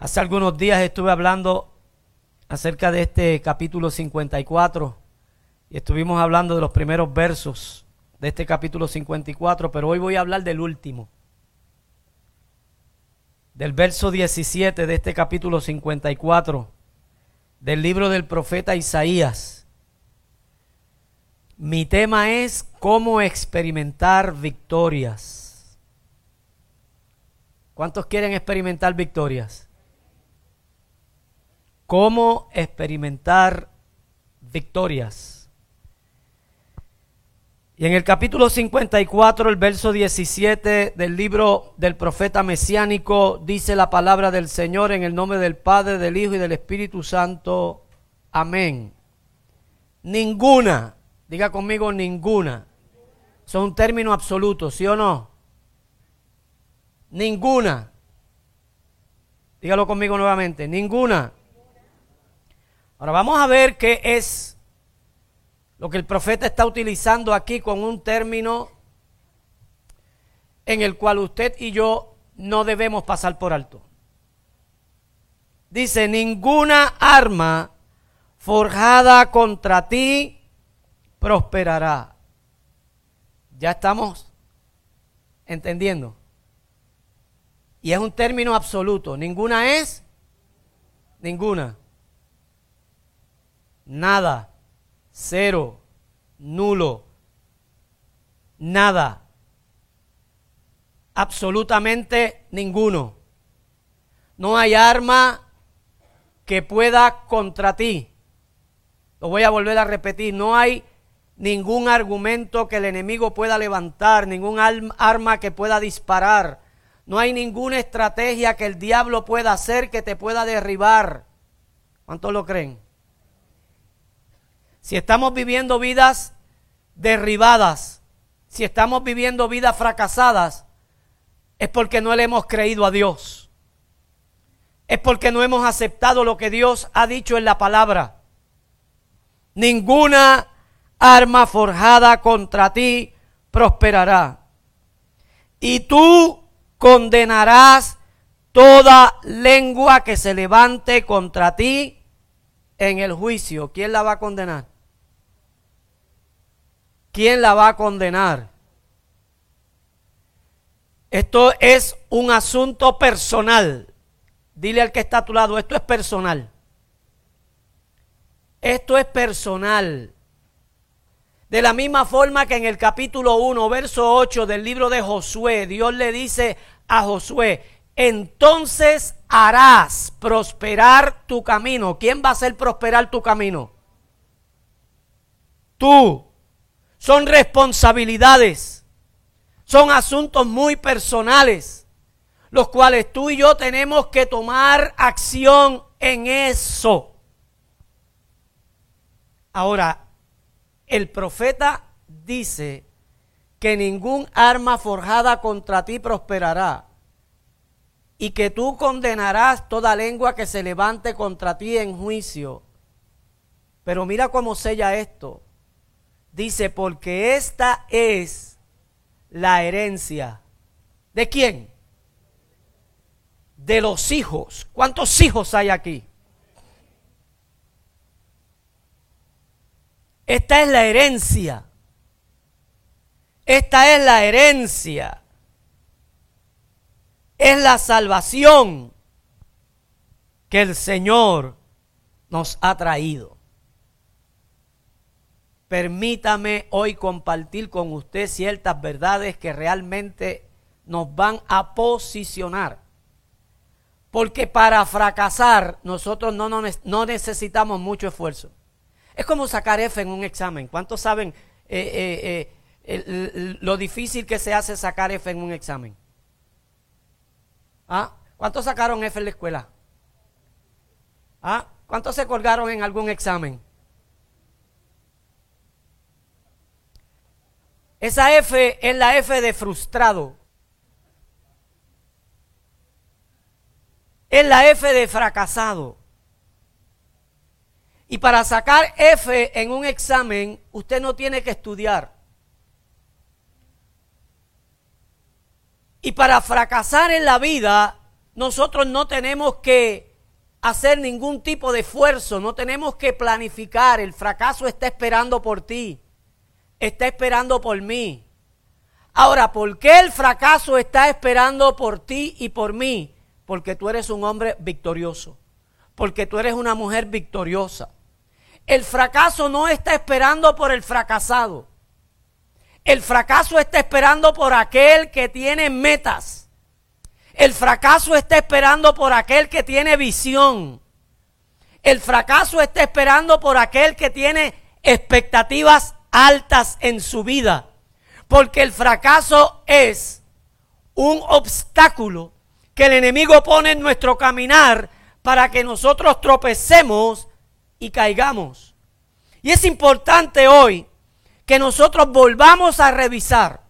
Hace algunos días estuve hablando acerca de este capítulo 54 y estuvimos hablando de los primeros versos de este capítulo 54, pero hoy voy a hablar del último, del verso 17 de este capítulo 54 del libro del profeta Isaías. Mi tema es cómo experimentar victorias. ¿Cuántos quieren experimentar victorias? Cómo experimentar victorias. Y en el capítulo 54, el verso 17 del libro del profeta mesiánico, dice la palabra del Señor en el nombre del Padre, del Hijo y del Espíritu Santo. Amén. Ninguna, diga conmigo ninguna. Es un término absoluto, ¿sí o no? Ninguna. Dígalo conmigo nuevamente. Ninguna Ahora vamos a ver qué es lo que el profeta está utilizando aquí con un término en el cual usted y yo no debemos pasar por alto. Dice, ninguna arma forjada contra ti prosperará. Ya estamos entendiendo. Y es un término absoluto. Ninguna es, ninguna nada, cero, nulo, nada, absolutamente ninguno. No hay arma que pueda contra ti. Lo voy a volver a repetir, no hay ningún argumento que el enemigo pueda levantar, ningún arma que pueda disparar. No hay ninguna estrategia que el diablo pueda hacer que te pueda derribar. ¿Cuántos lo creen? Si estamos viviendo vidas derribadas, si estamos viviendo vidas fracasadas, es porque no le hemos creído a Dios. Es porque no hemos aceptado lo que Dios ha dicho en la palabra. Ninguna arma forjada contra ti prosperará. Y tú condenarás toda lengua que se levante contra ti en el juicio. ¿Quién la va a condenar? ¿Quién la va a condenar? Esto es un asunto personal. Dile al que está a tu lado, esto es personal. Esto es personal. De la misma forma que en el capítulo 1, verso 8 del libro de Josué, Dios le dice a Josué, entonces harás prosperar tu camino. ¿Quién va a hacer prosperar tu camino? Tú son responsabilidades, son asuntos muy personales, los cuales tú y yo tenemos que tomar acción en eso. Ahora, el profeta dice que ningún arma forjada contra ti prosperará y que tú condenarás toda lengua que se levante contra ti en juicio. Pero mira cómo sella esto. Dice, porque esta es la herencia. ¿De quién? De los hijos. ¿Cuántos hijos hay aquí? Esta es la herencia. Esta es la herencia. Es la salvación que el Señor nos ha traído. Permítame hoy compartir con usted ciertas verdades que realmente nos van a posicionar. Porque para fracasar nosotros no, necesitamos mucho esfuerzo. Es como sacar F en un examen. ¿Cuántos saben eh, eh, eh, lo difícil que se hace sacar F en un examen? ¿Ah? ¿Cuántos sacaron F en la escuela? ¿Ah? ¿Cuántos se colgaron en algún examen? Esa F es la F de frustrado. Es la F de fracasado. Y para sacar F en un examen, usted no tiene que estudiar. Y para fracasar en la vida, nosotros no tenemos que hacer ningún tipo de esfuerzo, no tenemos que planificar. El fracaso está esperando por ti, está esperando por mí. Ahora, ¿por qué el fracaso está esperando por ti y por mí? Porque tú eres un hombre victorioso, porque tú eres una mujer victoriosa. El fracaso no está esperando por el fracasado. El fracaso está esperando por aquel que tiene metas. El fracaso está esperando por aquel que tiene visión. El fracaso está esperando por aquel que tiene expectativas altas en su vida. Porque el fracaso es un obstáculo que el enemigo pone en nuestro caminar para que nosotros tropecemos y caigamos. Y es importante hoy que nosotros volvamos a revisar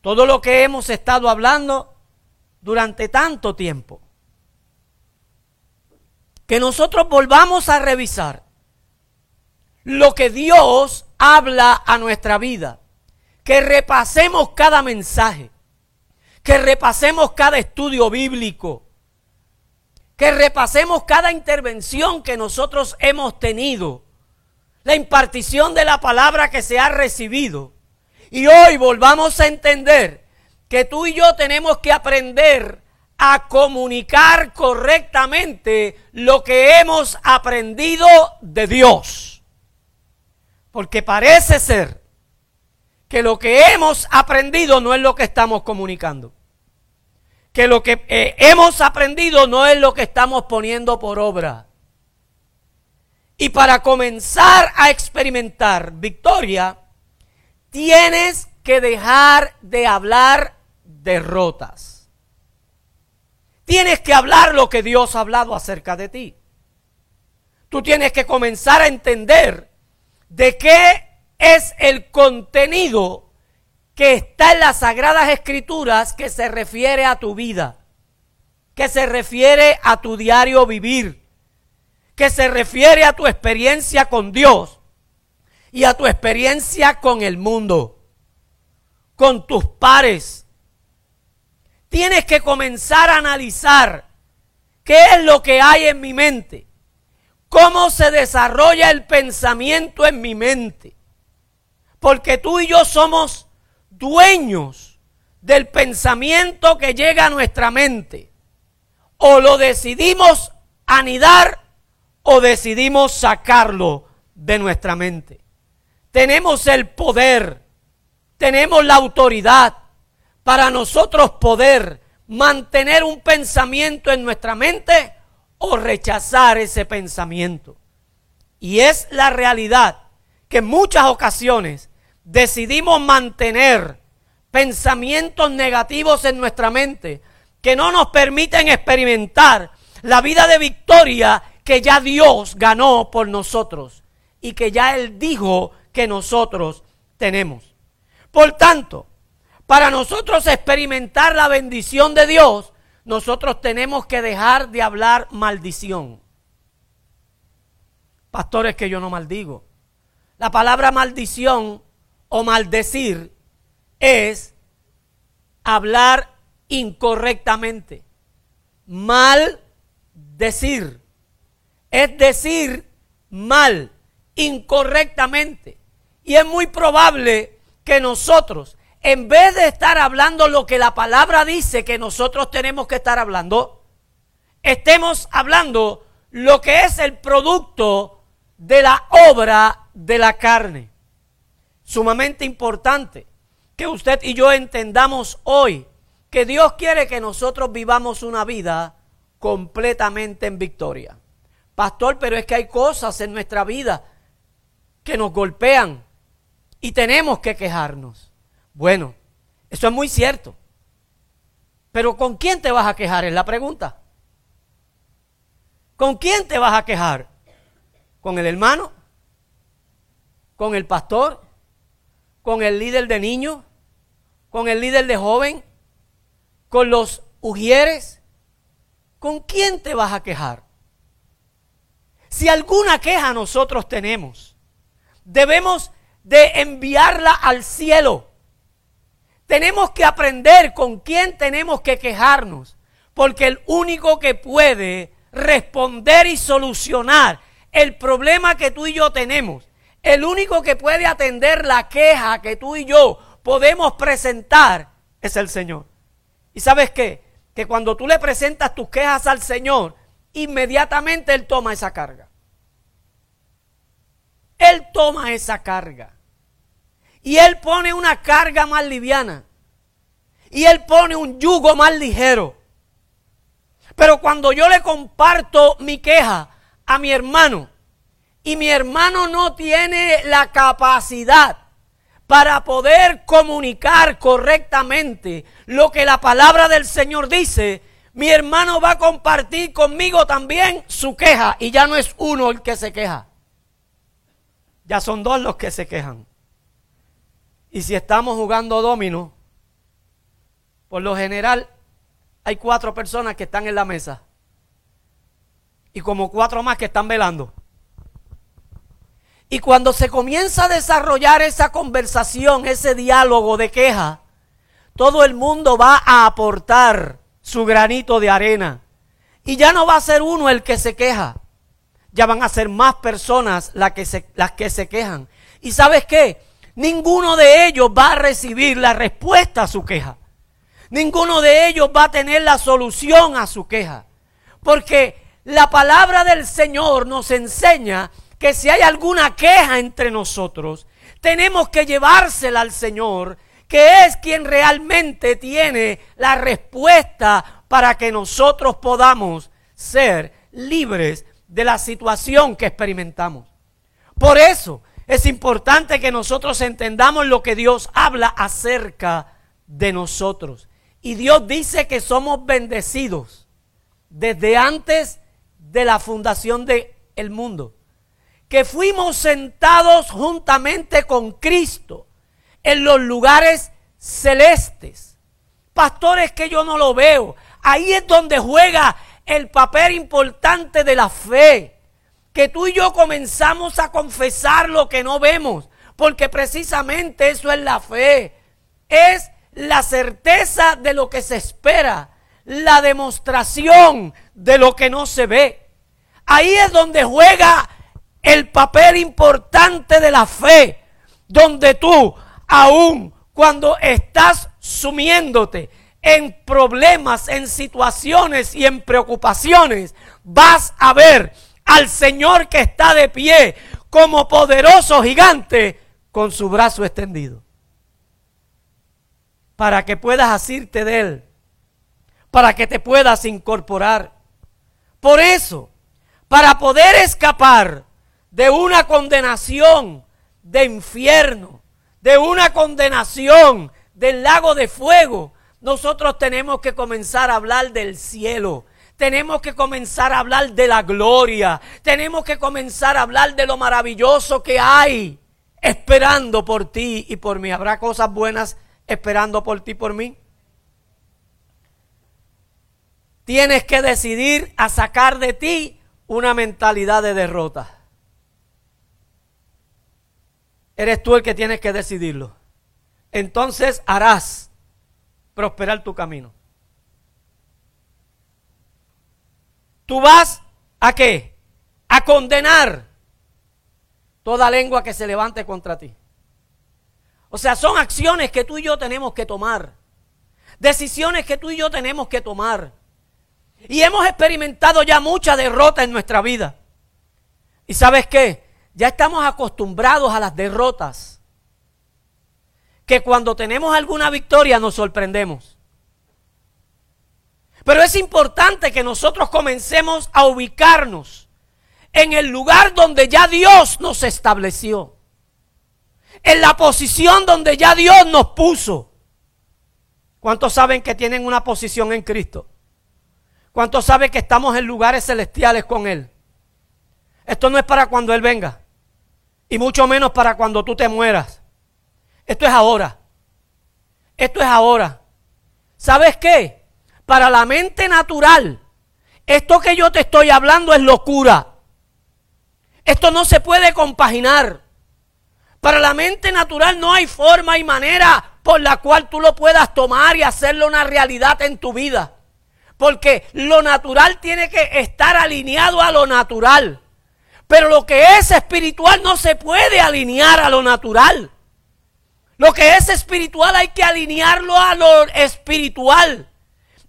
todo lo que hemos estado hablando durante tanto tiempo. Que nosotros volvamos a revisar lo que Dios habla a nuestra vida que repasemos cada mensaje, que repasemos cada estudio bíblico, que repasemos cada intervención que nosotros hemos tenido, la impartición de la palabra que se ha recibido. Y hoy volvamos a entender que tú y yo tenemos que aprender a comunicar correctamente lo que hemos aprendido de Dios. Porque parece ser que lo que hemos aprendido no es lo que estamos comunicando. Que lo que eh, hemos aprendido no es lo que estamos poniendo por obra. Y para comenzar a experimentar victoria, tienes que dejar de hablar derrotas. Tienes que hablar lo que Dios ha hablado acerca de ti. Tú tienes que comenzar a entender de qué es el contenido que está en las sagradas escrituras que se refiere a tu vida, que se refiere a tu diario vivir, que se refiere a tu experiencia con Dios y a tu experiencia con el mundo, con tus pares. Tienes que comenzar a analizar qué es lo que hay en mi mente, cómo se desarrolla el pensamiento en mi mente porque tú y yo somos dueños del pensamiento que llega a nuestra mente. O lo decidimos anidar o decidimos sacarlo de nuestra mente. Tenemos el poder, tenemos la autoridad para nosotros poder mantener un pensamiento en nuestra mente o rechazar ese pensamiento. Y es la realidad que en muchas ocasiones decidimos mantener pensamientos negativos en nuestra mente que no nos permiten experimentar la vida de victoria que ya Dios ganó por nosotros y que ya Él dijo que nosotros tenemos. Por tanto, para nosotros experimentar la bendición de Dios, nosotros tenemos que dejar de hablar maldición. Pastores que yo no maldigo. La palabra maldición o maldecir es hablar incorrectamente. Mal decir. Es decir mal, incorrectamente. Y es muy probable que nosotros, en vez de estar hablando lo que la palabra dice que nosotros tenemos que estar hablando, estemos hablando lo que es el producto de la obra de la carne sumamente importante que usted y yo entendamos hoy que Dios quiere que nosotros vivamos una vida completamente en victoria. Pastor, pero es que hay cosas en nuestra vida que nos golpean y tenemos que quejarnos. Bueno, eso es muy cierto. Pero ¿con quién te vas a quejar? Es la pregunta. ¿Con quién te vas a quejar? ¿Con el hermano? ¿Con el pastor? con el líder de niños, con el líder de joven, con los ujieres. ¿Con quién te vas a quejar? Si alguna queja nosotros tenemos, debemos de enviarla al cielo. Tenemos que aprender con quién tenemos que quejarnos. Porque el único que puede responder y solucionar el problema que tú y yo tenemos, el único que puede atender la queja que tú y yo podemos presentar es el Señor. ¿Y sabes qué? Que cuando tú le presentas tus quejas al Señor, inmediatamente Él toma esa carga. Él toma esa carga. Y Él pone una carga más liviana. Y Él pone un yugo más ligero. Pero cuando yo le comparto mi queja a mi hermano y mi hermano no tiene la capacidad para poder comunicar correctamente lo que la palabra del Señor dice, mi hermano va a compartir conmigo también su queja y ya no es uno el que se queja. Ya son dos los que se quejan. Y si estamos jugando domino, por lo general hay cuatro personas que están en la mesa. Y como cuatro más que están velando. Y cuando se comienza a desarrollar esa conversación, ese diálogo de queja, todo el mundo va a aportar su granito de arena. Y ya no va a ser uno el que se queja. Ya van a ser más personas las que se, las que se quejan. ¿Y sabes qué? Ninguno de ellos va a recibir la respuesta a su queja. Ninguno de ellos va a tener la solución a su queja. Porque la palabra del Señor nos enseña que si hay alguna queja entre nosotros, tenemos que llevársela al Señor, que es quien realmente tiene la respuesta para que nosotros podamos ser libres de la situación que experimentamos. Por eso es importante que nosotros entendamos lo que Dios habla acerca de nosotros. Y Dios dice que somos bendecidos desde antes de la fundación del el mundo. Que fuimos sentados juntamente con Cristo en los lugares celestes. Pastores que yo no lo veo. Ahí es donde juega el papel importante de la fe. Que tú y yo comenzamos a confesar lo que no vemos. Porque precisamente eso es la fe. Es la certeza de lo que se espera, la demostración de lo que no se ve. Ahí es donde juega el papel importante de la fe, donde tú, aún cuando estás sumiéndote en problemas, en situaciones y en preocupaciones, vas a ver al Señor que está de pie como poderoso gigante con su brazo extendido para que puedas asirte de Él, para que te puedas incorporar. Por eso, para poder escapar de una condenación de infierno, de una condenación del lago de fuego, nosotros tenemos que comenzar a hablar del cielo. Tenemos que comenzar a hablar de la gloria. Tenemos que comenzar a hablar de lo maravilloso que hay esperando por ti y por mí. Habrá cosas buenas esperando por ti, por mí. Tienes que decidir a sacar de ti una mentalidad de derrota. Eres tú el que tienes que decidirlo. Entonces harás prosperar tu camino. Tú vas a qué? A condenar toda lengua que se levante contra ti. O sea, son acciones que tú y yo tenemos que tomar. Decisiones que tú y yo tenemos que tomar. Y hemos experimentado ya mucha derrota en nuestra vida. ¿Y sabes qué? Ya estamos acostumbrados a las derrotas. Que cuando tenemos alguna victoria nos sorprendemos. Pero es importante que nosotros comencemos a ubicarnos en el lugar donde ya Dios nos estableció en la posición donde ya Dios nos puso. ¿Cuántos saben que tienen una posición en Cristo? ¿Cuántos saben que estamos en lugares celestiales con Él? Esto no es para cuando Él venga. Y mucho menos para cuando tú te mueras. Esto es ahora. Esto es ahora. ¿Sabes qué? Para la mente natural, esto que yo te estoy hablando es locura. Esto no se puede compaginar. Para la mente natural no hay forma y manera por la cual tú lo puedas tomar y hacerlo una realidad en tu vida. Porque lo natural tiene que estar alineado a lo natural. Pero lo que es espiritual no se puede alinear a lo natural. Lo que es espiritual hay que alinearlo a lo espiritual.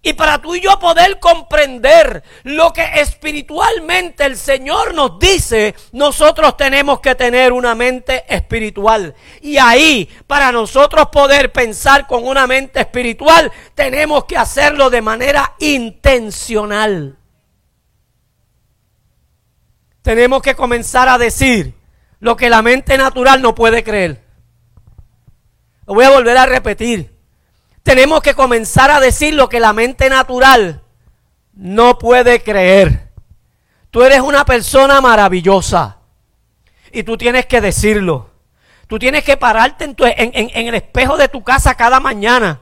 Y para tú y yo poder comprender lo que espiritualmente el Señor nos dice, nosotros tenemos que tener una mente espiritual. Y ahí, para nosotros poder pensar con una mente espiritual, tenemos que hacerlo de manera intencional. Tenemos que comenzar a decir lo que la mente natural no puede creer. Lo voy a volver a repetir tenemos que comenzar a decir lo que la mente natural no puede creer. Tú eres una persona maravillosa y tú tienes que decirlo. Tú tienes que pararte en, en, el espejo de tu casa cada mañana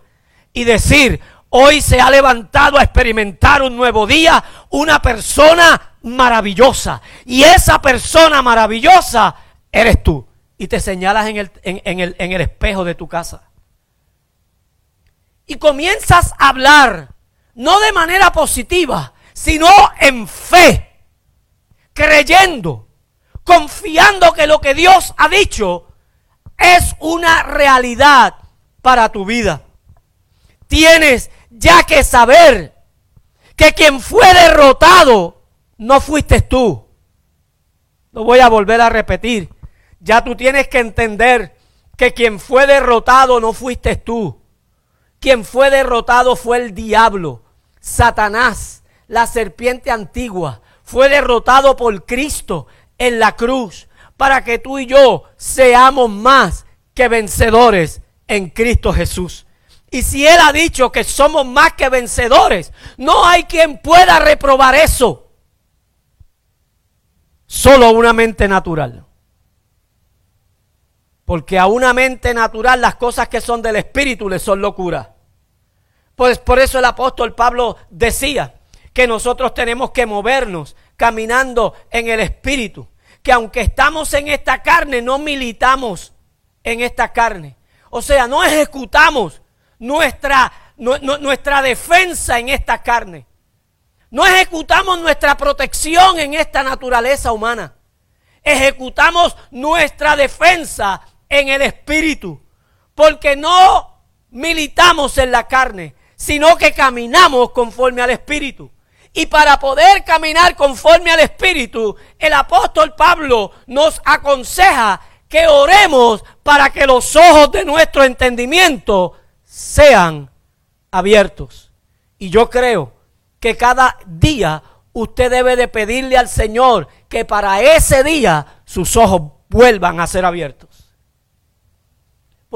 y decir, hoy se ha levantado a experimentar un nuevo día una persona maravillosa. Y esa persona maravillosa eres tú. Y te señalas en el espejo de tu casa y comienzas a hablar, no de manera positiva, sino en fe, creyendo, confiando que lo que Dios ha dicho es una realidad para tu vida. Tienes ya que saber que quien fue derrotado no fuiste tú. Lo voy a volver a repetir. Ya tú tienes que entender que quien fue derrotado no fuiste tú. Quien fue derrotado fue el diablo, Satanás, la serpiente antigua. Fue derrotado por Cristo en la cruz para que tú y yo seamos más que vencedores en Cristo Jesús. Y si Él ha dicho que somos más que vencedores, no hay quien pueda reprobar eso. Solo una mente natural. Porque a una mente natural las cosas que son del Espíritu le son locura. Pues por eso el apóstol Pablo decía que nosotros tenemos que movernos caminando en el Espíritu. Que aunque estamos en esta carne, no militamos en esta carne. O sea, no ejecutamos nuestra, nuestra defensa en esta carne. No ejecutamos nuestra protección en esta naturaleza humana. Ejecutamos nuestra defensa en el espíritu, porque no militamos en la carne, sino que caminamos conforme al espíritu. Y para poder caminar conforme al espíritu, el apóstol Pablo nos aconseja que oremos para que los ojos de nuestro entendimiento sean abiertos. Y yo creo que cada día usted debe de pedirle al Señor que para ese día sus ojos vuelvan a ser abiertos.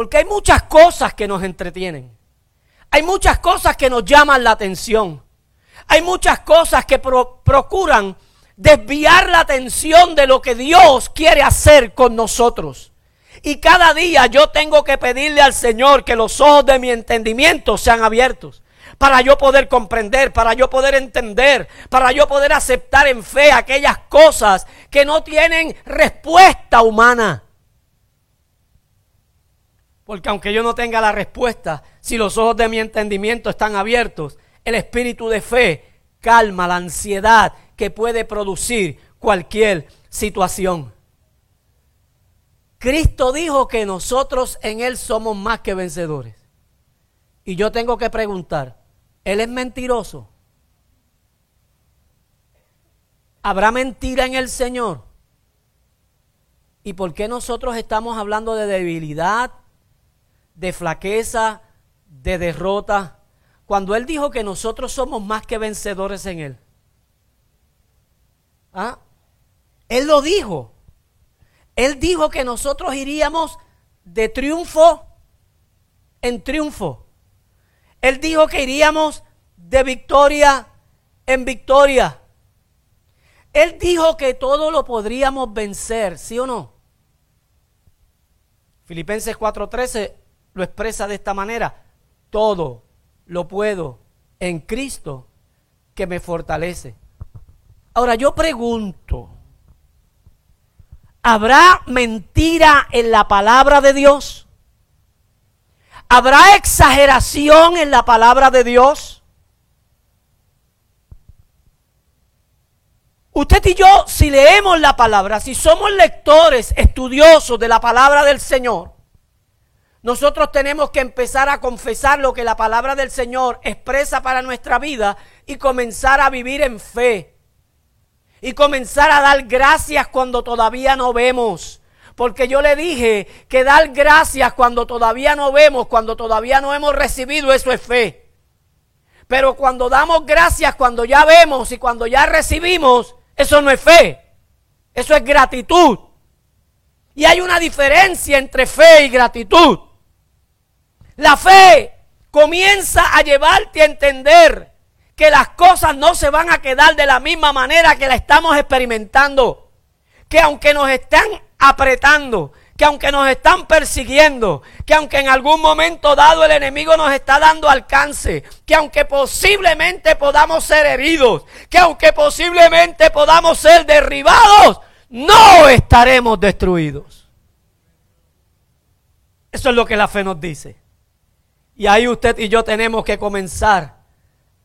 Porque hay muchas cosas que nos entretienen. Hay muchas cosas que nos llaman la atención. Hay muchas cosas que procuran desviar la atención de lo que Dios quiere hacer con nosotros. Y cada día yo tengo que pedirle al Señor que los ojos de mi entendimiento sean abiertos. Para yo poder comprender, para yo poder entender, para yo poder aceptar en fe aquellas cosas que no tienen respuesta humana. Porque aunque yo no tenga la respuesta, si los ojos de mi entendimiento están abiertos, el espíritu de fe calma la ansiedad que puede producir cualquier situación. Cristo dijo que nosotros en Él somos más que vencedores. Y yo tengo que preguntar, ¿Él es mentiroso? ¿Habrá mentira en el Señor? ¿Y por qué nosotros estamos hablando de debilidad, de flaqueza, de derrota, cuando Él dijo que nosotros somos más que vencedores en Él. ¿Ah? Él lo dijo. Él dijo que nosotros iríamos de triunfo en triunfo. Él dijo que iríamos de victoria en victoria. Él dijo que todo lo podríamos vencer, ¿sí o no? Filipenses 4:13 lo expresa de esta manera. Todo lo puedo en Cristo que me fortalece. Ahora yo pregunto, ¿habrá mentira en la palabra de Dios? ¿Habrá exageración en la palabra de Dios? Usted y yo, si leemos la palabra, si somos lectores, estudiosos de la palabra del Señor, nosotros tenemos que empezar a confesar lo que la palabra del Señor expresa para nuestra vida y comenzar a vivir en fe. Y comenzar a dar gracias cuando todavía no vemos. Porque yo le dije que dar gracias cuando todavía no vemos, cuando todavía no hemos recibido, eso es fe. Pero cuando damos gracias, cuando ya vemos y cuando ya recibimos, eso no es fe. Eso es gratitud. Y hay una diferencia entre fe y gratitud. La fe comienza a llevarte a entender que las cosas no se van a quedar de la misma manera que la estamos experimentando. Que aunque nos están apretando, que aunque nos están persiguiendo, que aunque en algún momento dado el enemigo nos está dando alcance, que aunque posiblemente podamos ser heridos, que aunque posiblemente podamos ser derribados, no estaremos destruidos. Eso es lo que la fe nos dice. Y ahí usted y yo tenemos que comenzar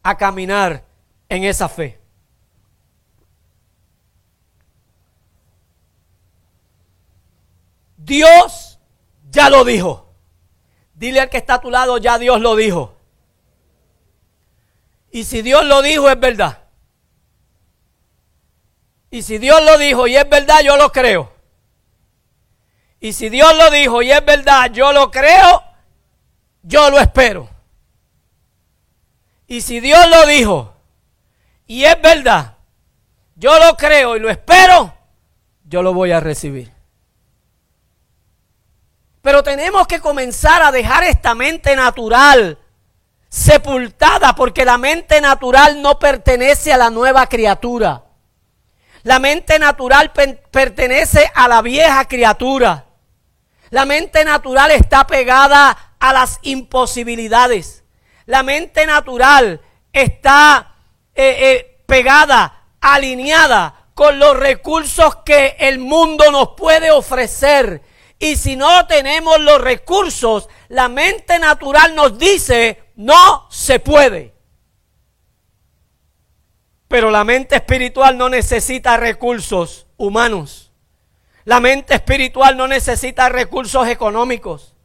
a caminar en esa fe. Dios ya lo dijo. Dile al que está a tu lado, ya Dios lo dijo. Y si Dios lo dijo, es verdad. Y si Dios lo dijo y es verdad, yo lo creo. Y si Dios lo dijo y es verdad, yo lo creo yo lo espero. Y si Dios lo dijo y es verdad, yo lo creo y lo espero, yo lo voy a recibir. Pero tenemos que comenzar a dejar esta mente natural sepultada porque la mente natural no pertenece a la nueva criatura. La mente natural pertenece a la vieja criatura. La mente natural está pegada a las imposibilidades. La mente natural está eh, eh, pegada, alineada con los recursos que el mundo nos puede ofrecer. Y si no tenemos los recursos, la mente natural nos dice, no se puede. Pero la mente espiritual no necesita recursos humanos. La mente espiritual no necesita recursos económicos.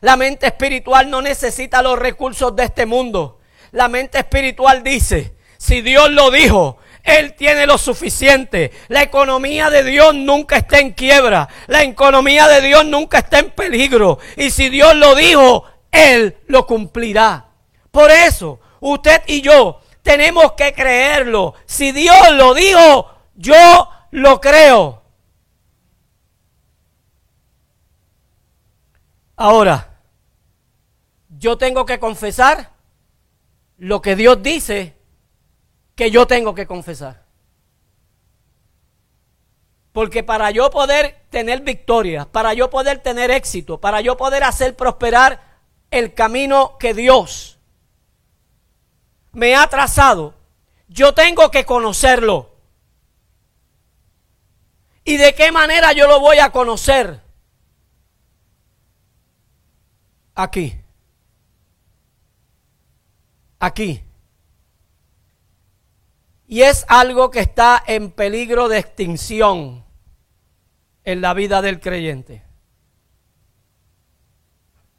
La mente espiritual no necesita los recursos de este mundo. La mente espiritual dice, si Dios lo dijo, Él tiene lo suficiente. La economía de Dios nunca está en quiebra. La economía de Dios nunca está en peligro. Y si Dios lo dijo, Él lo cumplirá. Por eso, usted y yo tenemos que creerlo. Si Dios lo dijo, yo lo creo. Ahora, yo tengo que confesar lo que Dios dice que yo tengo que confesar. Porque para yo poder tener victoria, para yo poder tener éxito, para yo poder hacer prosperar el camino que Dios me ha trazado, yo tengo que conocerlo. ¿Y de qué manera yo lo voy a conocer? Aquí. Aquí. Y es algo que está en peligro de extinción en la vida del creyente.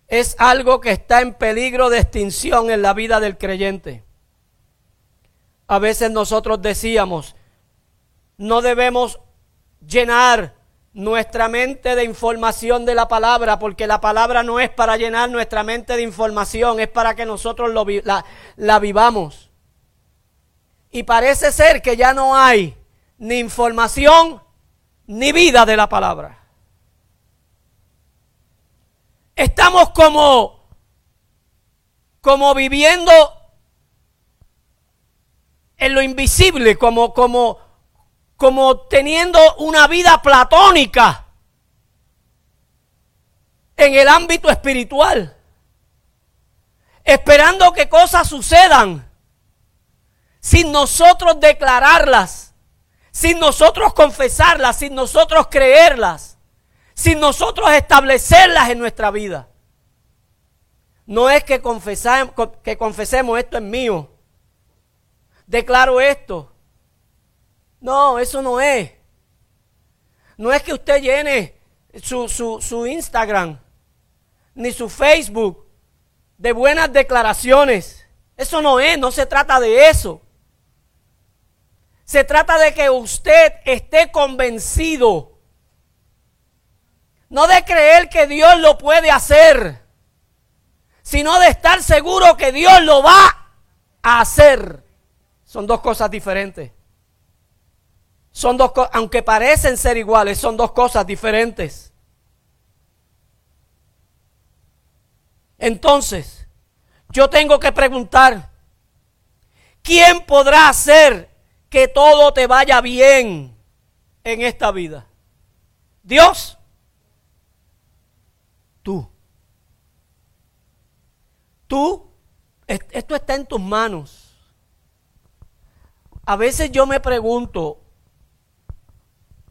Es algo que está en peligro de extinción en la vida del creyente. A veces nosotros decíamos, no debemos llenar nuestra mente de información de la palabra, porque la palabra no es para llenar nuestra mente de información, es para que nosotros lo, la, la vivamos. Y parece ser que ya no hay ni información ni vida de la palabra. Estamos como, como viviendo en lo invisible, como, como, como teniendo una vida platónica en el ámbito espiritual, esperando que cosas sucedan sin nosotros declararlas, sin nosotros confesarlas, sin nosotros creerlas, sin nosotros establecerlas en nuestra vida. No es que, que confesemos esto es mío, declaro esto No, eso no es. No es que usted llene su, su, su Instagram ni su Facebook de buenas declaraciones. Eso no es, no se trata de eso. Se trata de que usted esté convencido. No de creer que Dios lo puede hacer, sino de estar seguro que Dios lo va a hacer. Son dos cosas diferentes. Son dos cosas, aunque parecen ser iguales, son dos cosas diferentes. Entonces, yo tengo que preguntar, ¿quién podrá hacer que todo te vaya bien en esta vida? Dios. Tú. Tú, esto está en tus manos. A veces yo me pregunto,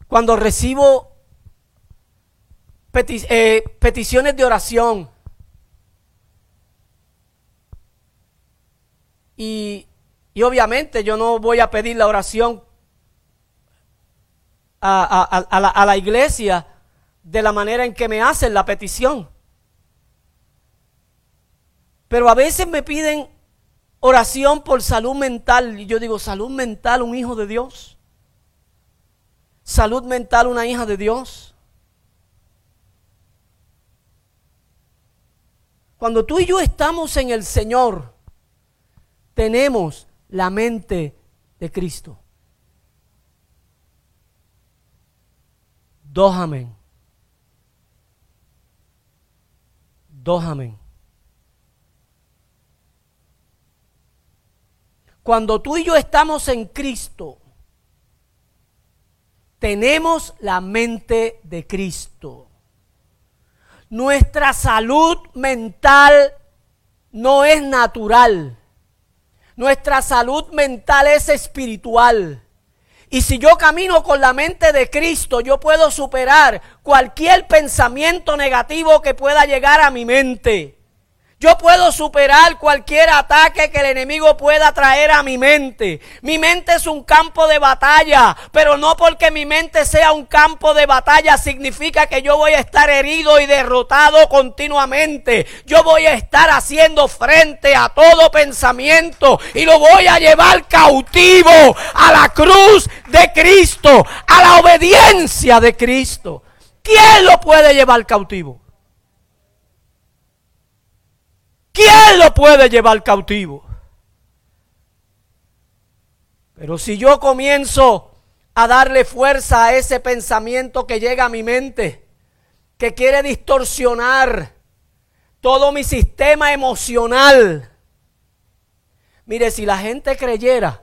cuando recibo eh, peticiones de oración, y y obviamente yo no voy a pedir la oración a, la, iglesia de la manera en que me hacen la petición. Pero a veces me piden oración por salud mental. Y yo digo, salud mental, un hijo de Dios. Salud mental, una hija de Dios. Cuando tú y yo estamos en el Señor, tenemos la mente de Cristo. Dos amén. Cuando tú y yo estamos en Cristo, tenemos la mente de Cristo. Nuestra salud mental no es natural. Nuestra salud mental es espiritual. Y si yo camino con la mente de Cristo, yo puedo superar cualquier pensamiento negativo que pueda llegar a mi mente. Yo puedo superar cualquier ataque que el enemigo pueda traer a mi mente. Mi mente es un campo de batalla, pero no porque mi mente sea un campo de batalla significa que yo voy a estar herido y derrotado continuamente. Yo voy a estar haciendo frente a todo pensamiento y lo voy a llevar cautivo a la cruz de Cristo, a la obediencia de Cristo. ¿Quién lo puede llevar cautivo? ¿Quién lo puede llevar cautivo? Pero si yo comienzo a darle fuerza a ese pensamiento que llega a mi mente, que quiere distorsionar todo mi sistema emocional, mire, si la gente creyera,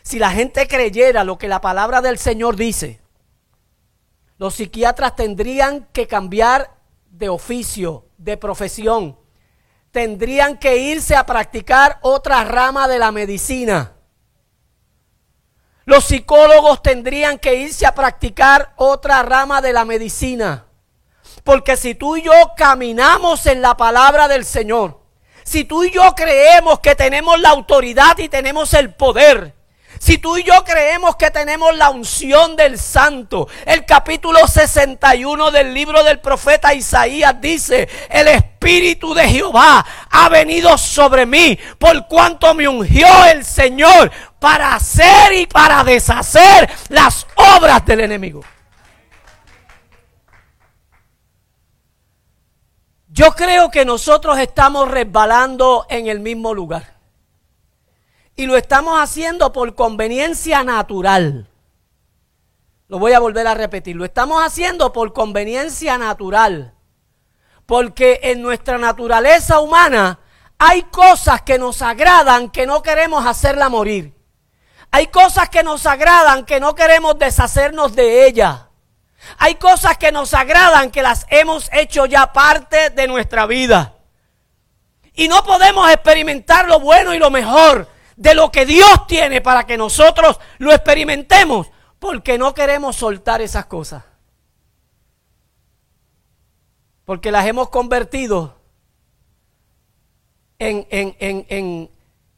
si la gente creyera lo que la palabra del Señor dice, los psiquiatras tendrían que cambiar de oficio, de profesión tendrían que irse a practicar otra rama de la medicina. Los psicólogos tendrían que irse a practicar otra rama de la medicina. Porque si tú y yo caminamos en la palabra del Señor, si tú y yo creemos que tenemos la autoridad y tenemos el poder, si tú y yo creemos que tenemos la unción del santo, el capítulo 61 del libro del profeta Isaías dice, el Espíritu de Jehová ha venido sobre mí, por cuanto me ungió el Señor para hacer y para deshacer las obras del enemigo. Yo creo que nosotros estamos resbalando en el mismo lugar. Y lo estamos haciendo por conveniencia natural. Lo voy a volver a repetir. Lo estamos haciendo por conveniencia natural. Porque en nuestra naturaleza humana hay cosas que nos agradan que no queremos hacerla morir. Hay cosas que nos agradan que no queremos deshacernos de ella. Hay cosas que nos agradan que las hemos hecho ya parte de nuestra vida. Y no podemos experimentar lo bueno y lo mejor de lo que Dios tiene para que nosotros lo experimentemos, porque no queremos soltar esas cosas. Porque las hemos convertido en, en, en,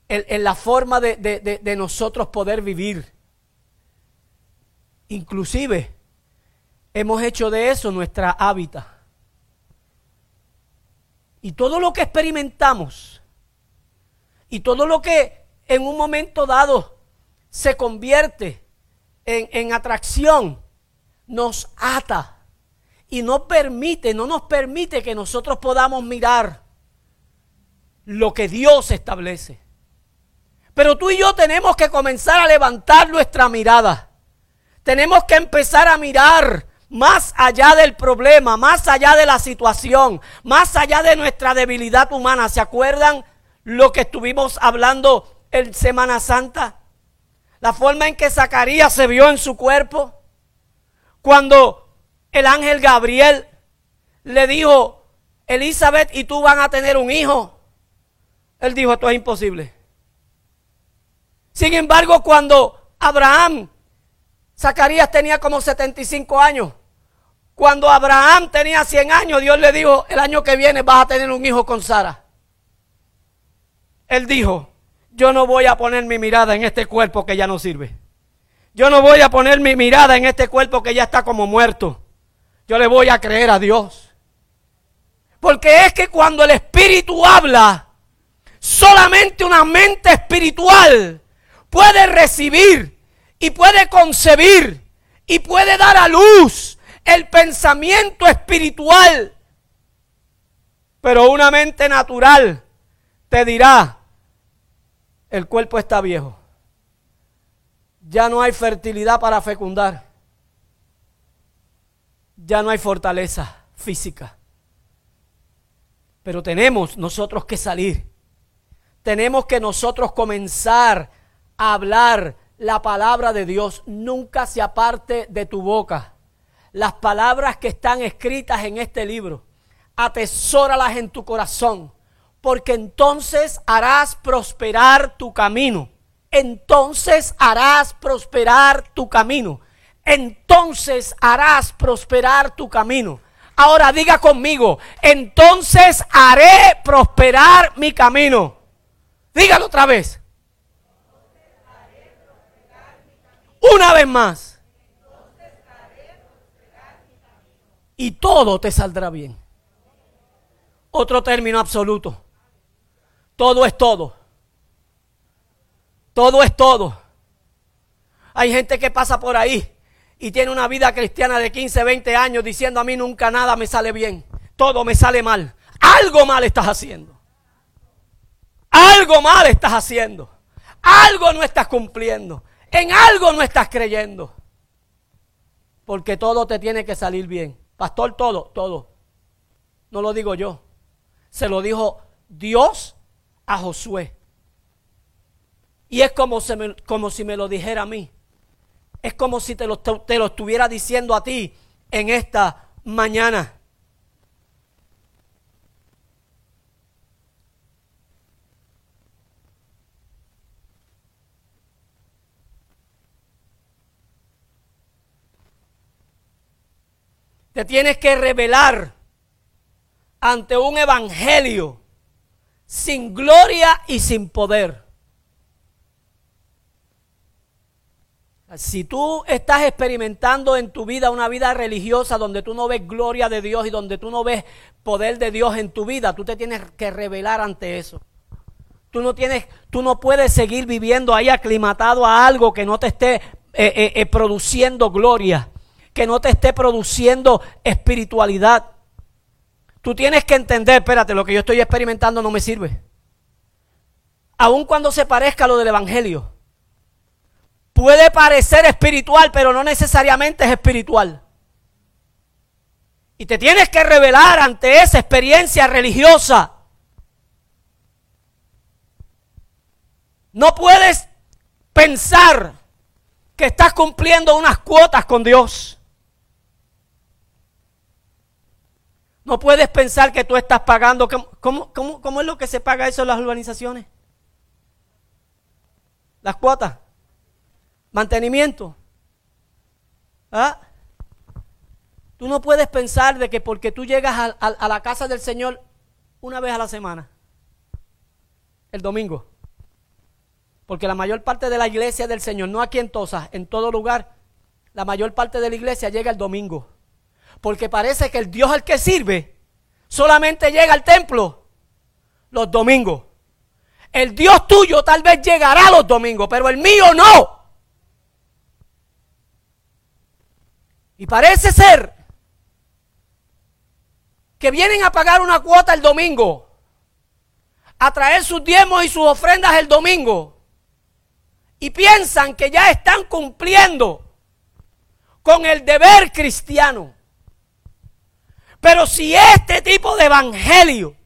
en la forma de, de nosotros poder vivir. Inclusive hemos hecho de eso nuestra hábitat. Y todo lo que experimentamos y todo lo que en un momento dado se convierte en, en atracción nos ata y no permite, no nos permite que nosotros podamos mirar lo que Dios establece. Pero tú y yo tenemos que comenzar a levantar nuestra mirada. Tenemos que empezar a mirar más allá del problema, más allá de la situación, más allá de nuestra debilidad humana. ¿Se acuerdan lo que estuvimos hablando en Semana Santa? La forma en que Zacarías se vio en su cuerpo. Cuando el ángel Gabriel le dijo, Elizabeth y tú van a tener un hijo. Él dijo, esto es imposible. Sin embargo, cuando Abraham, Zacarías tenía como 75 años, cuando Abraham tenía 100 años, Dios le dijo, el año que viene vas a tener un hijo con Sara. Él dijo, yo no voy a poner mi mirada en este cuerpo que ya no sirve. Yo no voy a poner mi mirada en este cuerpo que ya está como muerto. Yo le voy a creer a Dios. Porque es que cuando el Espíritu habla, solamente una mente espiritual puede recibir y puede concebir y puede dar a luz el pensamiento espiritual. Pero una mente natural te dirá, el cuerpo está viejo. Ya no hay fertilidad para fecundar. Ya no hay fortaleza física. Pero tenemos nosotros que salir. Tenemos que nosotros comenzar a hablar la palabra de Dios. Nunca se aparte de tu boca. Las palabras que están escritas en este libro, atesóralas en tu corazón, porque entonces harás prosperar tu camino. Entonces harás prosperar tu camino. Entonces harás prosperar tu camino. Ahora diga conmigo, entonces haré prosperar mi camino. Dígalo otra vez. Una vez más. Y todo te saldrá bien. Otro término absoluto. Todo es todo. Todo es todo. Hay gente que pasa por ahí y tiene una vida cristiana de 15, 20 años diciendo a mí nunca nada me sale bien. Todo me sale mal. Algo mal estás haciendo. Algo mal estás haciendo. Algo no estás cumpliendo. En algo no estás creyendo. Porque todo te tiene que salir bien. Pastor, todo, todo. No lo digo yo. Se lo dijo Dios a Josué. Y es como, como si me lo dijera a mí. Es como si te lo, te lo estuviera diciendo a ti en esta mañana. Te tienes que revelar ante un evangelio sin gloria y sin poder. Si tú estás experimentando en tu vida una vida religiosa donde tú no ves gloria de Dios y donde tú no ves poder de Dios en tu vida, tú te tienes que revelar ante eso. Tú no tienes, tú no puedes seguir viviendo ahí aclimatado a algo que no te esté eh, eh, eh, produciendo gloria que no te esté produciendo espiritualidad. Tú tienes que entender, espérate, lo que yo estoy experimentando no me sirve. Aun cuando se parezca a lo del Evangelio. Puede parecer espiritual, pero no necesariamente es espiritual. Y te tienes que revelar ante esa experiencia religiosa. No puedes pensar que estás cumpliendo unas cuotas con Dios. No puedes pensar que tú estás pagando. ¿Cómo, cómo, es lo que se paga eso en las urbanizaciones? Las cuotas. Mantenimiento. ¿Ah? Tú no puedes pensar de que porque tú llegas a, la casa del Señor una vez a la semana, el domingo, porque la mayor parte de la iglesia del Señor, no aquí en Tosas, en todo lugar, la mayor parte de la iglesia llega el domingo. Porque parece que el Dios al que sirve solamente llega al templo los domingos. El Dios tuyo tal vez llegará los domingos, pero el mío no. Y parece ser que vienen a pagar una cuota el domingo, a traer sus diezmos y sus ofrendas el domingo, y piensan que ya están cumpliendo con el deber cristiano. Pero si este tipo de evangelio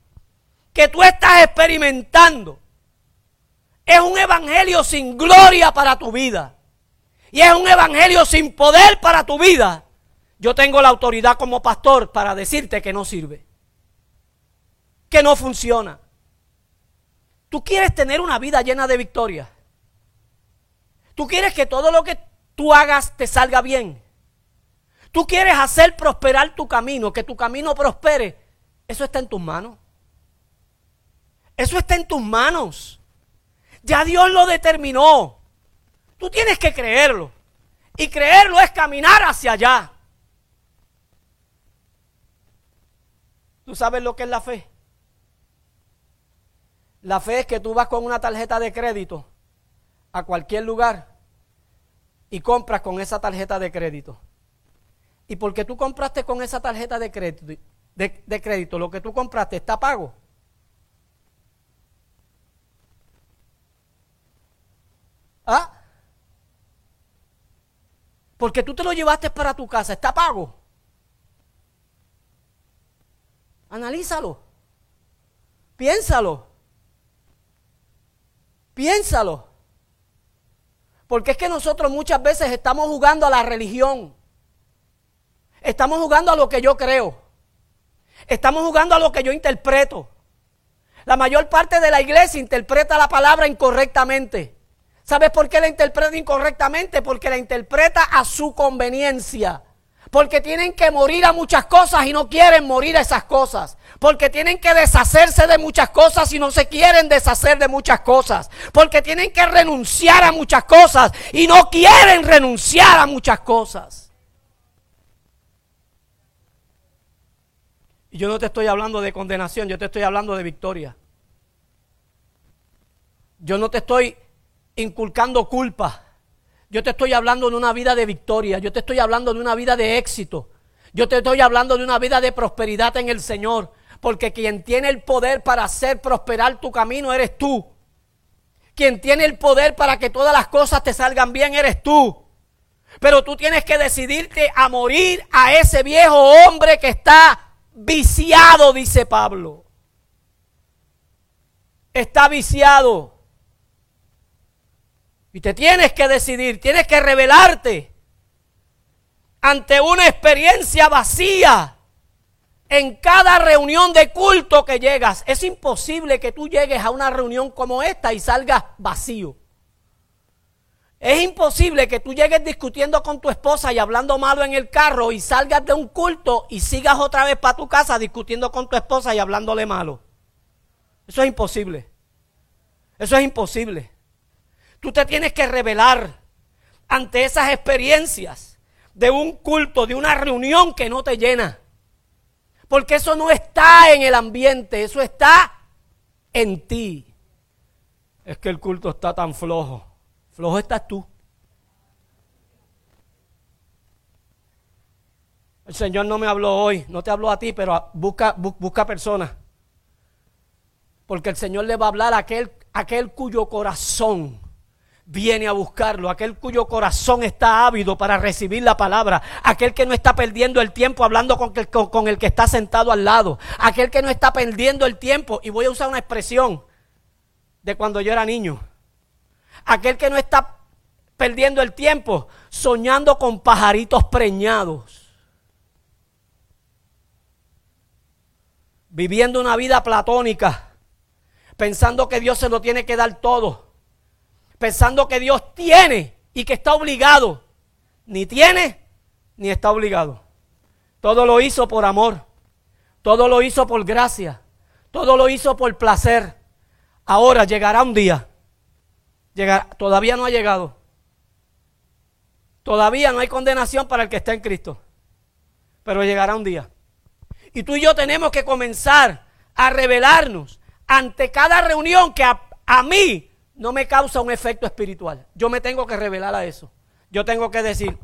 que tú estás experimentando es un evangelio sin gloria para tu vida y es un evangelio sin poder para tu vida, yo tengo la autoridad como pastor para decirte que no sirve, que no funciona. Tú quieres tener una vida llena de victoria. Tú quieres que todo lo que tú hagas te salga bien. Tú quieres hacer prosperar tu camino, que tu camino prospere. Eso está en tus manos. Eso está en tus manos. Ya Dios lo determinó. Tú tienes que creerlo. Y creerlo es caminar hacia allá. ¿Tú sabes lo que es la fe? La fe es que tú vas con una tarjeta de crédito a cualquier lugar y compras con esa tarjeta de crédito. Y porque tú compraste con esa tarjeta de crédito, de, crédito, lo que tú compraste está pago. ¿Ah? Porque tú te lo llevaste para tu casa, está pago. Analízalo. Piénsalo. Piénsalo. Porque es que nosotros muchas veces estamos jugando a la religión. Estamos jugando a lo que yo creo. Estamos jugando a lo que yo interpreto. La mayor parte de la iglesia interpreta la palabra incorrectamente. ¿Sabes por qué la interpreta incorrectamente? Porque la interpreta a su conveniencia. Porque tienen que morir a muchas cosas y no quieren morir a esas cosas. Porque tienen que deshacerse de muchas cosas y no se quieren deshacer de muchas cosas. Porque tienen que renunciar a muchas cosas y no quieren renunciar a muchas cosas. Y yo no te estoy hablando de condenación, yo te estoy hablando de victoria. Yo no te estoy inculcando culpa. Yo te estoy hablando de una vida de victoria. Yo te estoy hablando de una vida de éxito. Yo te estoy hablando de una vida de prosperidad en el Señor. Porque quien tiene el poder para hacer prosperar tu camino eres tú. Quien tiene el poder para que todas las cosas te salgan bien eres tú. Pero tú tienes que decidirte a morir a ese viejo hombre que está viciado, dice Pablo. Está viciado. Y te tienes que decidir, tienes que revelarte ante una experiencia vacía en cada reunión de culto que llegas. Es imposible que tú llegues a una reunión como esta y salgas vacío. Es imposible que tú llegues discutiendo con tu esposa y hablando malo en el carro y salgas de un culto y sigas otra vez para tu casa discutiendo con tu esposa y hablándole malo. Eso es imposible. Eso es imposible. Tú te tienes que revelar ante esas experiencias de un culto, de una reunión que no te llena. Porque eso no está en el ambiente, eso está en ti. Es que el culto está tan flojo. Flojo estás tú. El Señor no me habló hoy, no te habló a ti, pero busca, busca personas. Porque el Señor le va a hablar a aquel, aquel cuyo corazón viene a buscarlo, aquel cuyo corazón está ávido para recibir la palabra, aquel que no está perdiendo el tiempo hablando con, con, el que está sentado al lado, aquel que no está perdiendo el tiempo, y voy a usar una expresión de cuando yo era niño, aquel que no está perdiendo el tiempo soñando con pajaritos preñados, viviendo una vida platónica, pensando que Dios se lo tiene que dar todo, pensando que Dios tiene y que está obligado, ni tiene ni está obligado. Todo lo hizo por amor, todo lo hizo por gracia, todo lo hizo por placer. Ahora llegará un día todavía no ha llegado. Todavía no hay condenación para el que está en Cristo. Pero llegará un día. Y tú y yo tenemos que comenzar a revelarnos ante cada reunión que a, a mí no me causa un efecto espiritual. Yo me tengo que revelar a eso. Yo tengo que decir,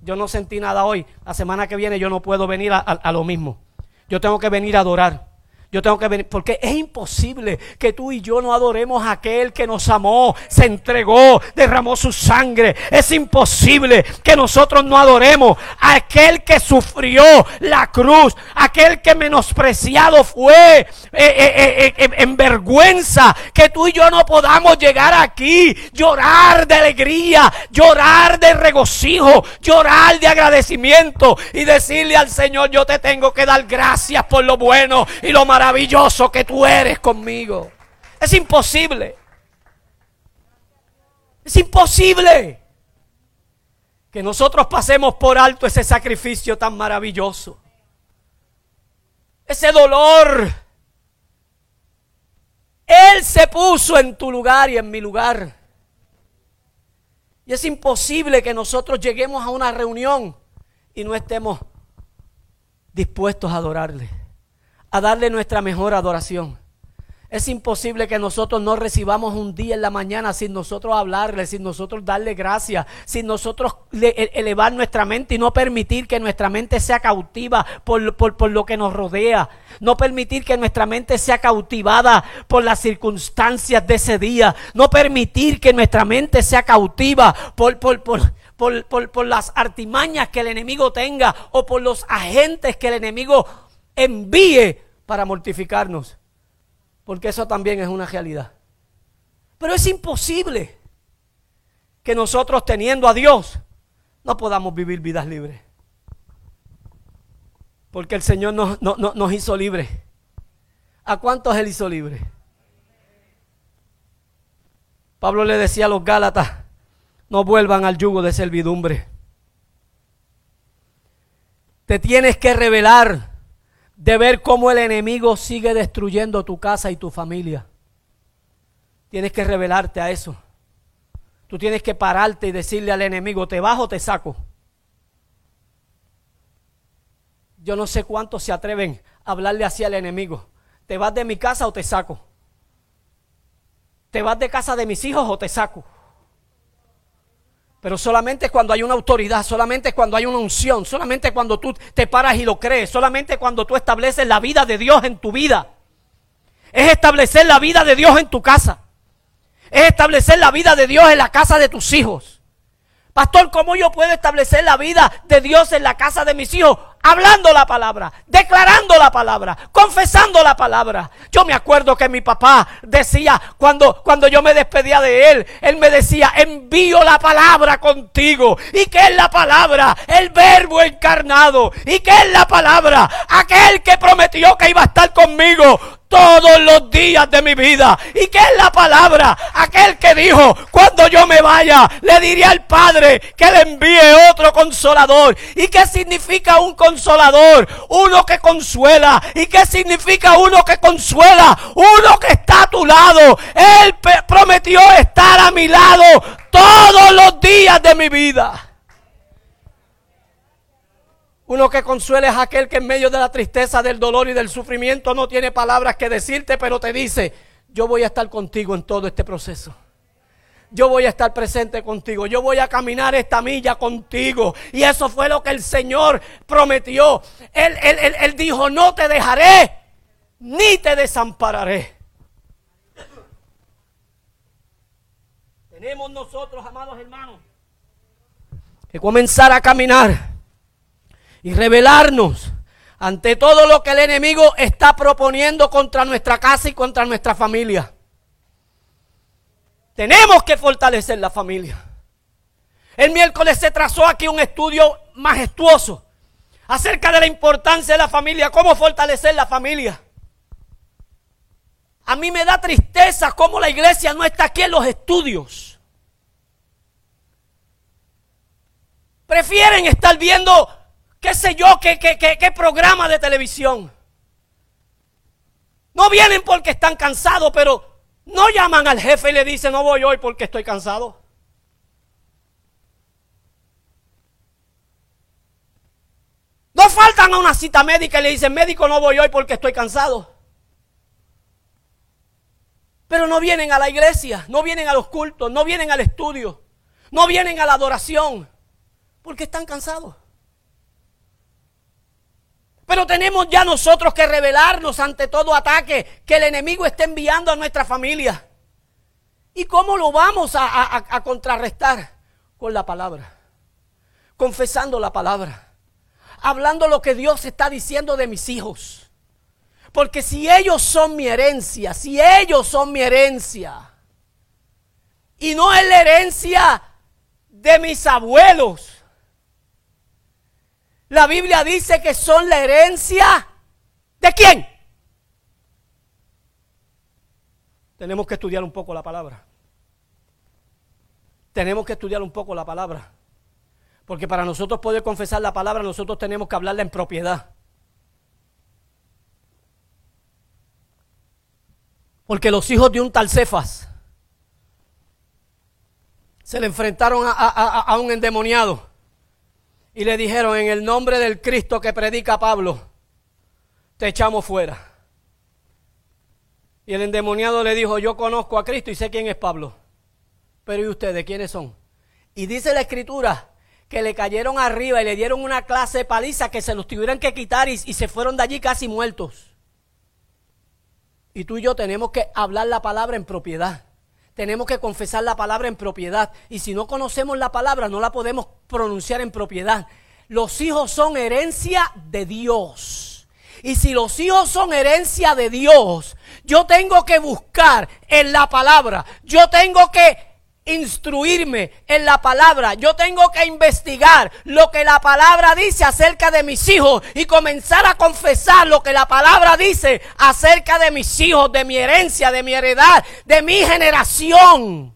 yo no sentí nada hoy. La semana que viene yo no puedo venir a, a lo mismo. Yo tengo que venir a adorar. Yo tengo que venir, porque es imposible que tú y yo no adoremos a aquel que nos amó, se entregó, derramó su sangre. Es imposible que nosotros no adoremos a aquel que sufrió la cruz, aquel que menospreciado fue eh, eh, eh, en vergüenza, que tú y yo no podamos llegar aquí, llorar de alegría, llorar de regocijo, llorar de agradecimiento y decirle al Señor, yo te tengo que dar gracias por lo bueno y lo maravilloso maravilloso que tú eres conmigo. Es imposible. Es imposible que nosotros pasemos por alto ese sacrificio tan maravilloso. Ese dolor. Él se puso en tu lugar y en mi lugar. Y es imposible que nosotros lleguemos a una reunión y no estemos dispuestos a adorarle a darle nuestra mejor adoración. Es imposible que nosotros no recibamos un día en la mañana sin nosotros hablarle, sin nosotros darle gracias, sin nosotros e, elevar nuestra mente y no permitir que nuestra mente sea cautiva por, por, lo que nos rodea. No permitir que nuestra mente sea cautivada por las circunstancias de ese día. No permitir que nuestra mente sea cautiva por, por, por, por las artimañas que el enemigo tenga o por los agentes que el enemigo envíe para mortificarnos. Porque eso también es una realidad. Pero es imposible que nosotros teniendo a Dios no podamos vivir vidas libres. Porque el Señor nos, nos hizo libres. ¿A cuántos Él hizo libres? Pablo le decía a los Gálatas, no vuelvan al yugo de servidumbre. Te tienes que revelar de ver cómo el enemigo sigue destruyendo tu casa y tu familia. Tienes que revelarte a eso. Tú tienes que pararte y decirle al enemigo, te bajo o te saco. Yo no sé cuántos se atreven a hablarle así al enemigo. ¿Te vas de mi casa o te saco? ¿Te vas de casa de mis hijos o te saco? Pero solamente cuando hay una autoridad, solamente cuando hay una unción, solamente cuando tú te paras y lo crees, solamente cuando tú estableces la vida de Dios en tu vida. Es establecer la vida de Dios en tu casa. Es establecer la vida de Dios en la casa de tus hijos. Pastor, ¿cómo yo puedo establecer la vida de Dios en la casa de mis hijos? Hablando la palabra, declarando la palabra, confesando la palabra. Yo me acuerdo que mi papá decía, cuando, cuando yo me despedía de él, él me decía, envío la palabra contigo. ¿Y qué es la palabra? El verbo encarnado. ¿Y qué es la palabra? Aquel que prometió que iba a estar conmigo todos los días de mi vida. ¿Y qué es la palabra? Aquel que dijo, cuando yo me vaya, le diré al Padre que le envíe otro consolador. ¿Y qué significa un consolador? Uno que consuela. ¿Y qué significa uno que consuela? Uno que está a tu lado. Él prometió estar a mi lado todos los días de mi vida. Uno que consuela es aquel que en medio de la tristeza, del dolor y del sufrimiento no tiene palabras que decirte, pero te dice, yo voy a estar contigo en todo este proceso. Yo voy a estar presente contigo. Yo voy a caminar esta milla contigo. Y eso fue lo que el Señor prometió. Él, dijo, no te dejaré ni te desampararé. Tenemos nosotros, amados hermanos, que comenzar a caminar y revelarnos ante todo lo que el enemigo está proponiendo contra nuestra casa y contra nuestra familia. Tenemos que fortalecer la familia. El miércoles se trazó aquí un estudio majestuoso acerca de la importancia de la familia, cómo fortalecer la familia. A mí me da tristeza cómo la iglesia no está aquí en los estudios. Prefieren estar viendo qué sé yo, qué, qué, qué, programa de televisión. No vienen porque están cansados, pero no llaman al jefe y le dicen, no voy hoy porque estoy cansado. faltan a una cita médica y le dicen, médico, no voy hoy porque estoy cansado. Pero no vienen a la iglesia, no vienen a los cultos, no vienen al estudio, no vienen a la adoración, porque están cansados. Pero tenemos ya nosotros que rebelarnos ante todo ataque que el enemigo está enviando a nuestra familia. ¿Y cómo lo vamos a, a contrarrestar? Con la palabra, confesando la palabra, hablando lo que Dios está diciendo de mis hijos porque si ellos son mi herencia, si ellos son mi herencia, y no es la herencia de mis abuelos, la Biblia dice que son la herencia de quién? Tenemos que estudiar un poco la palabra. Tenemos que estudiar un poco la palabra. Porque para nosotros poder confesar la palabra, nosotros tenemos que hablarla en propiedad. Porque los hijos de un tal Cefas se le enfrentaron a, un endemoniado y le dijeron, en el nombre del Cristo que predica Pablo, te echamos fuera. Y el endemoniado le dijo, yo conozco a Cristo y sé quién es Pablo. Pero ¿y ustedes quiénes son? Y dice la escritura que le cayeron arriba y le dieron una clase de paliza que se los tuvieran que quitar y, y se fueron de allí casi muertos. Y tú y yo tenemos que hablar la palabra en propiedad. Tenemos que confesar la palabra en propiedad. Y si no conocemos la palabra, no la podemos pronunciar en propiedad. Los hijos son herencia de Dios. Y si los hijos son herencia de Dios, yo tengo que buscar en la palabra. Yo tengo que instruirme en la palabra. Yo tengo que investigar lo que la palabra dice acerca de mis hijos y comenzar a confesar lo que la palabra dice acerca de mis hijos, de mi herencia, de mi heredad, de mi generación.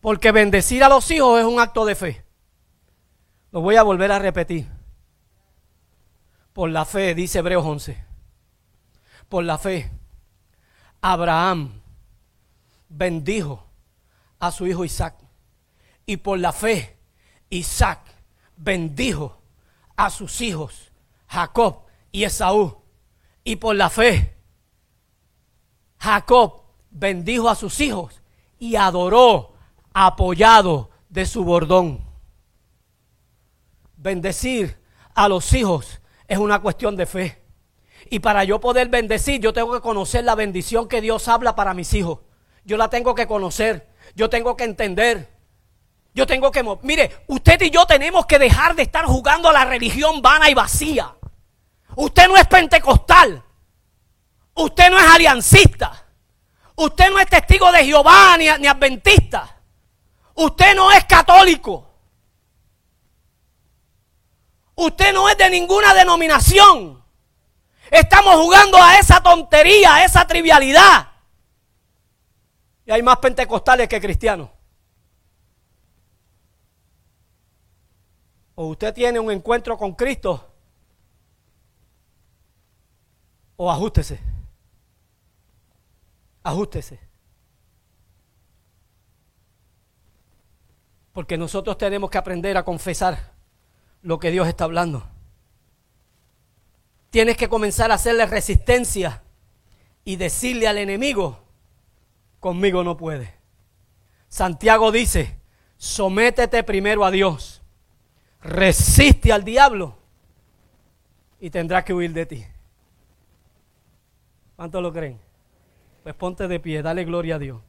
Porque bendecir a los hijos es un acto de fe. Lo voy a volver a repetir. Por la fe, dice Hebreos 11. Por la fe, Abraham bendijo a su hijo Isaac. Y por la fe, Isaac bendijo a sus hijos, Jacob y Esaú. Y por la fe, Jacob bendijo a sus hijos y adoró apoyado de su bordón. Bendecir a los hijos es una cuestión de fe. Y para yo poder bendecir, yo tengo que conocer la bendición que Dios habla para mis hijos. Yo la tengo que conocer. Yo tengo que entender. Yo tengo que... Mire, usted y yo tenemos que dejar de estar jugando a la religión vana y vacía. Usted no es pentecostal. Usted no es aliancista. Usted no es testigo de Jehová ni, ni adventista. Usted no es católico. Usted no es de ninguna denominación. Estamos jugando a esa tontería, a esa trivialidad. Y hay más pentecostales que cristianos. O usted tiene un encuentro con Cristo, o ajústese. Ajústese. Porque nosotros tenemos que aprender a confesar lo que Dios está hablando. Tienes que comenzar a hacerle resistencia y decirle al enemigo, conmigo no puede. Santiago dice, sométete primero a Dios, resiste al diablo y tendrá que huir de ti. ¿Cuántos lo creen? Pues ponte de pie, dale gloria a Dios.